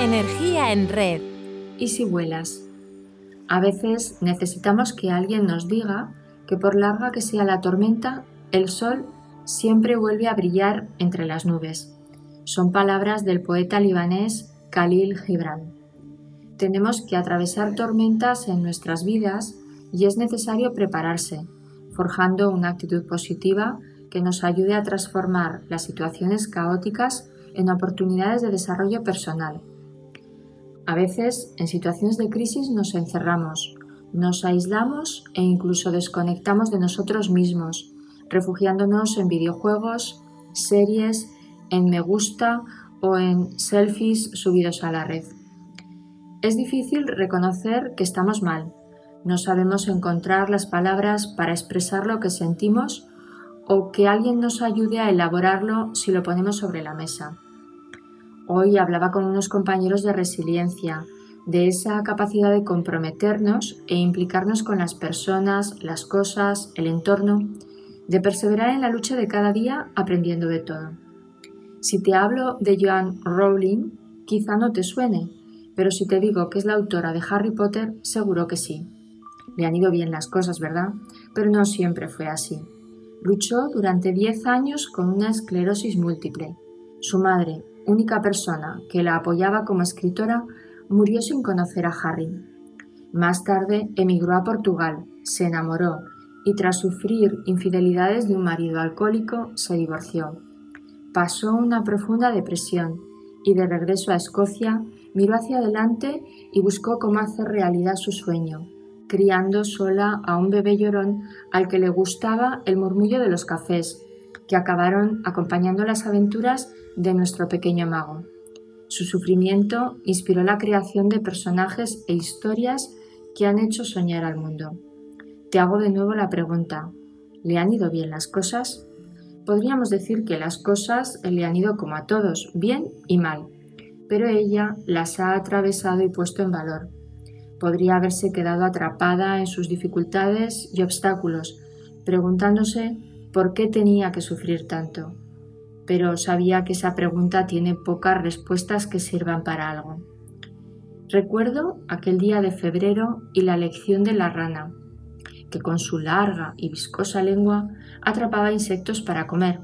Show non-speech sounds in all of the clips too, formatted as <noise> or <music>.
Energía en red. ¿Y si vuelas? A veces necesitamos que alguien nos diga que por larga que sea la tormenta, el sol siempre vuelve a brillar entre las nubes. Son palabras del poeta libanés Khalil Gibran. Tenemos que atravesar tormentas en nuestras vidas y es necesario prepararse, forjando una actitud positiva que nos ayude a transformar las situaciones caóticas en oportunidades de desarrollo personal. A veces, en situaciones de crisis nos encerramos, nos aislamos e incluso desconectamos de nosotros mismos, refugiándonos en videojuegos, series, en me gusta o en selfies subidos a la red. Es difícil reconocer que estamos mal, no sabemos encontrar las palabras para expresar lo que sentimos o que alguien nos ayude a elaborarlo si lo ponemos sobre la mesa. Hoy hablaba con unos compañeros de resiliencia, de esa capacidad de comprometernos e implicarnos con las personas, las cosas, el entorno, de perseverar en la lucha de cada día aprendiendo de todo. Si te hablo de Joan Rowling, quizá no te suene, pero si te digo que es la autora de Harry Potter, seguro que sí. Le han ido bien las cosas, ¿verdad? Pero no siempre fue así. Luchó durante 10 años con una esclerosis múltiple. Su madre, única persona que la apoyaba como escritora, murió sin conocer a Harry. Más tarde emigró a Portugal, se enamoró y tras sufrir infidelidades de un marido alcohólico se divorció. Pasó una profunda depresión y de regreso a Escocia miró hacia adelante y buscó cómo hacer realidad su sueño, criando sola a un bebé llorón al que le gustaba el murmullo de los cafés, que acabaron acompañando las aventuras de nuestro pequeño mago. Su sufrimiento inspiró la creación de personajes e historias que han hecho soñar al mundo. Te hago de nuevo la pregunta, ¿le han ido bien las cosas? Podríamos decir que las cosas le han ido como a todos, bien y mal, pero ella las ha atravesado y puesto en valor Podría haberse quedado atrapada en sus dificultades y obstáculos, preguntándose por qué tenía que sufrir tanto. Pero sabía que esa pregunta tiene pocas respuestas que sirvan para algo. Recuerdo aquel día de febrero y la lección de la rana, que con su larga y viscosa lengua atrapaba insectos para comer.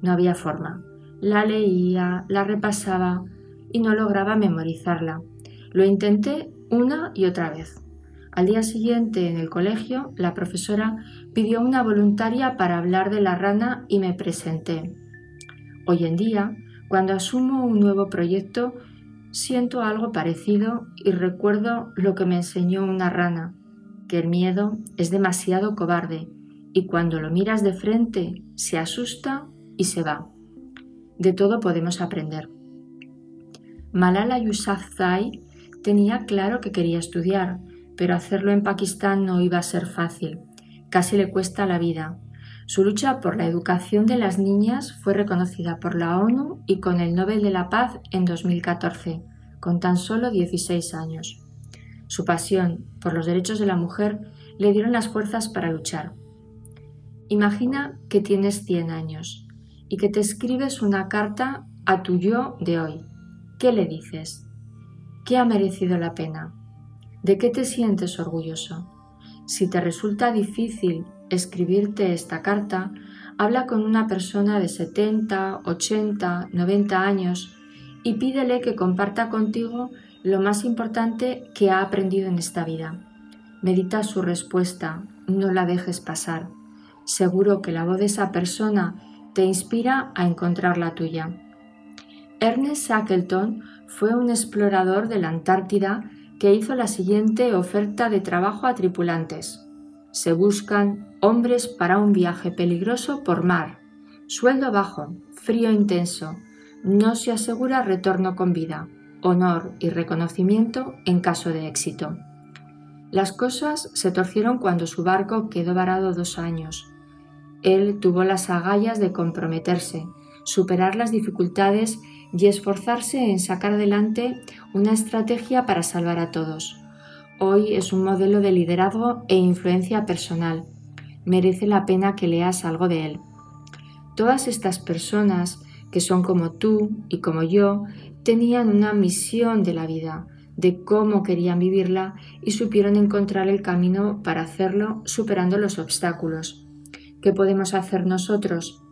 No había forma. La leía, la repasaba y no lograba memorizarla. Lo intenté una y otra vez. Al día siguiente, en el colegio, la profesora pidió una voluntaria para hablar de la rana y me presenté. Hoy en día, cuando asumo un nuevo proyecto, siento algo parecido y recuerdo lo que me enseñó una rana, que el miedo es demasiado cobarde y cuando lo miras de frente se asusta y se va. De todo podemos aprender. Malala Yousafzai Tenía claro que quería estudiar, pero hacerlo en Pakistán no iba a ser fácil. Casi le cuesta la vida. Su lucha por la educación de las niñas fue reconocida por la ONU y con el Nobel de la Paz en 2014, con tan solo 16 años. Su pasión por los derechos de la mujer le dieron las fuerzas para luchar. Imagina que tienes 100 años y que te escribes una carta a tu yo de hoy. ¿Qué le dices? ¿Qué ha merecido la pena? ¿De qué te sientes orgulloso? Si te resulta difícil escribirte esta carta, habla con una persona de 70, 80, 90 años y pídele que comparta contigo lo más importante que ha aprendido en esta vida. Medita su respuesta, no la dejes pasar. Seguro que la voz de esa persona te inspira a encontrar la tuya. Ernest Shackleton fue un explorador de la Antártida que hizo la siguiente oferta de trabajo a tripulantes. Se buscan hombres para un viaje peligroso por mar. Sueldo bajo, frío intenso. No se asegura retorno con vida, honor y reconocimiento en caso de éxito. Las cosas se torcieron cuando su barco quedó varado dos años. Él tuvo las agallas de comprometerse, superar las dificultades y esforzarse en sacar adelante una estrategia para salvar a todos. Hoy es un modelo de liderazgo e influencia personal. Merece la pena que leas algo de él. Todas estas personas, que son como tú y como yo, tenían una misión de la vida, de cómo querían vivirla y supieron encontrar el camino para hacerlo superando los obstáculos. ¿Qué podemos hacer nosotros?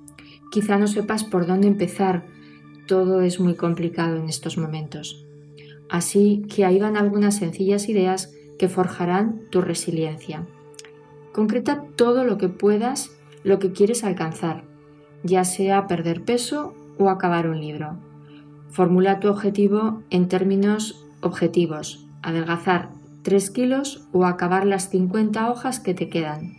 Quizá no sepas por dónde empezar. Todo es muy complicado en estos momentos. Así que ahí van algunas sencillas ideas que forjarán tu resiliencia. Concreta todo lo que puedas, lo que quieres alcanzar, ya sea perder peso o acabar un libro. Formula tu objetivo en términos objetivos, adelgazar 3 kilos o acabar las 50 hojas que te quedan.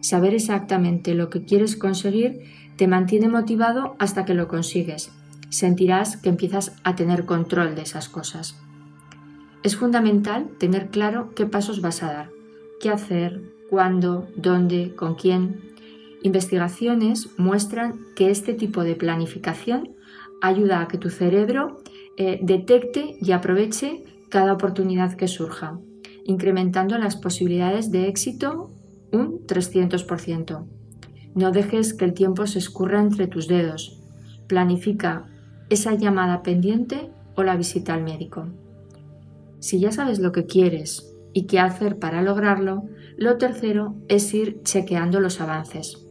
Saber exactamente lo que quieres conseguir te mantiene motivado hasta que lo consigues. Sentirás que empiezas a tener control de esas cosas. Es fundamental tener claro qué pasos vas a dar, qué hacer, cuándo, dónde, con quién. Investigaciones muestran que este tipo de planificación ayuda a que tu cerebro eh, detecte y aproveche cada oportunidad que surja, incrementando las posibilidades de éxito un 300%. No dejes que el tiempo se escurra entre tus dedos. Planifica esa llamada pendiente o la visita al médico. Si ya sabes lo que quieres y qué hacer para lograrlo, lo tercero es ir chequeando los avances.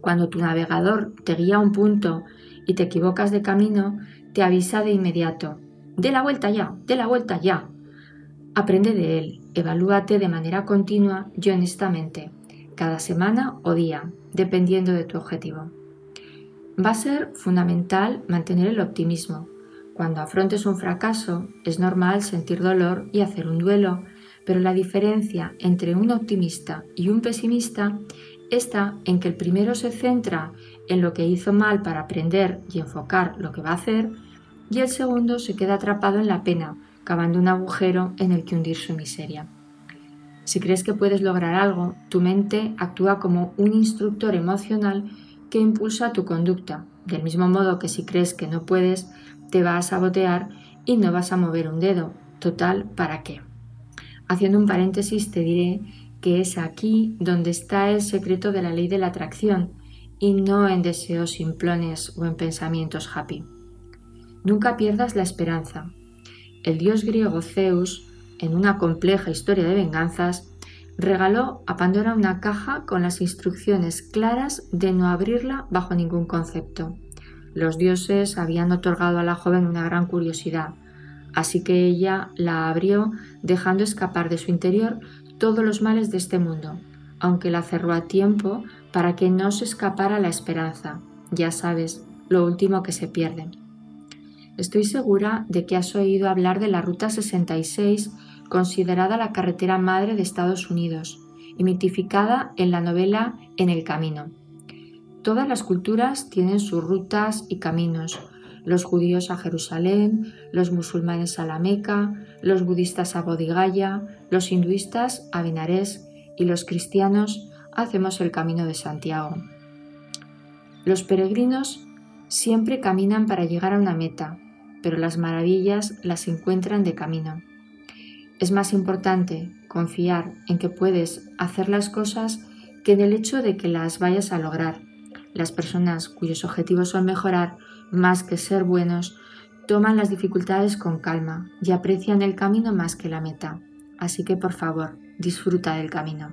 Cuando tu navegador te guía a un punto y te equivocas de camino, te avisa de inmediato. De la vuelta ya, de la vuelta ya. Aprende de él, evalúate de manera continua y honestamente, cada semana o día, dependiendo de tu objetivo. Va a ser fundamental mantener el optimismo. Cuando afrontes un fracaso, es normal sentir dolor y hacer un duelo, pero la diferencia entre un optimista y un pesimista está en que el primero se centra en lo que hizo mal para aprender y enfocar lo que va a hacer, y el segundo se queda atrapado en la pena, cavando un agujero en el que hundir su miseria. Si crees que puedes lograr algo, tu mente actúa como un instructor emocional que impulsa tu conducta, del mismo modo que si crees que no puedes, te va a sabotear y no vas a mover un dedo. Total, ¿para qué? Haciendo un paréntesis te diré que es aquí donde está el secreto de la ley de la atracción y no en deseos simplones o en pensamientos happy. Nunca pierdas la esperanza. El dios griego Zeus, en una compleja historia de venganzas, regaló a Pandora una caja con las instrucciones claras de no abrirla bajo ningún concepto. Los dioses habían otorgado a la joven una gran curiosidad, así que ella la abrió dejando escapar de su interior todos los males de este mundo, aunque la cerró a tiempo para que no se escapara la esperanza. Ya sabes, lo último que se pierde. Estoy segura de que has oído hablar de la Ruta 66, considerada la carretera madre de Estados Unidos y mitificada en la novela En el Camino. Todas las culturas tienen sus rutas y caminos, los judíos a Jerusalén, los musulmanes a la Meca, los budistas a Bodigaya, los hinduistas a Benares y los cristianos hacemos el camino de Santiago. Los peregrinos siempre caminan para llegar a una meta, pero las maravillas las encuentran de camino. Es más importante confiar en que puedes hacer las cosas que en el hecho de que las vayas a lograr. Las personas cuyos objetivos son mejorar más que ser buenos toman las dificultades con calma y aprecian el camino más que la meta. Así que por favor, disfruta del camino.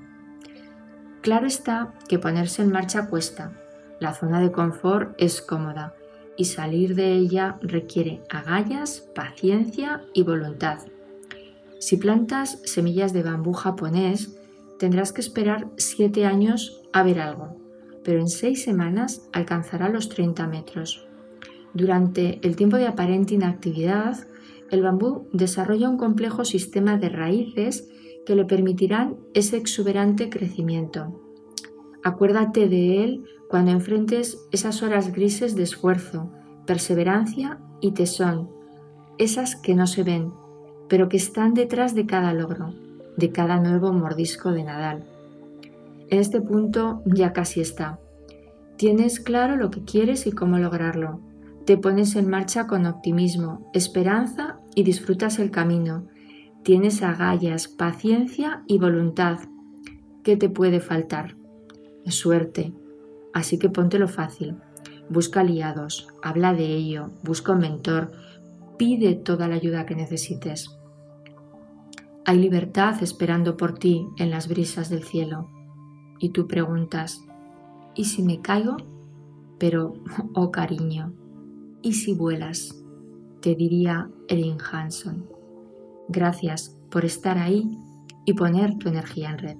Claro está que ponerse en marcha cuesta. La zona de confort es cómoda y salir de ella requiere agallas, paciencia y voluntad. Si plantas semillas de bambú japonés, tendrás que esperar 7 años a ver algo, pero en 6 semanas alcanzará los 30 metros. Durante el tiempo de aparente inactividad, el bambú desarrolla un complejo sistema de raíces que le permitirán ese exuberante crecimiento. Acuérdate de él cuando enfrentes esas horas grises de esfuerzo, perseverancia y tesón, esas que no se ven, pero que están detrás de cada logro, de cada nuevo mordisco de Nadal. En este punto ya casi está. Tienes claro lo que quieres y cómo lograrlo. Te pones en marcha con optimismo, esperanza y disfrutas el camino. Tienes agallas, paciencia y voluntad. ¿Qué te puede faltar? Suerte. Así que ponte lo fácil. Busca aliados, habla de ello, busca un mentor, pide toda la ayuda que necesites. Hay libertad esperando por ti en las brisas del cielo. Y tú preguntas, ¿y si me caigo? Pero, <laughs> oh cariño, ¿y si vuelas? Te diría Erin Hanson. Gracias por estar ahí y poner tu energía en red.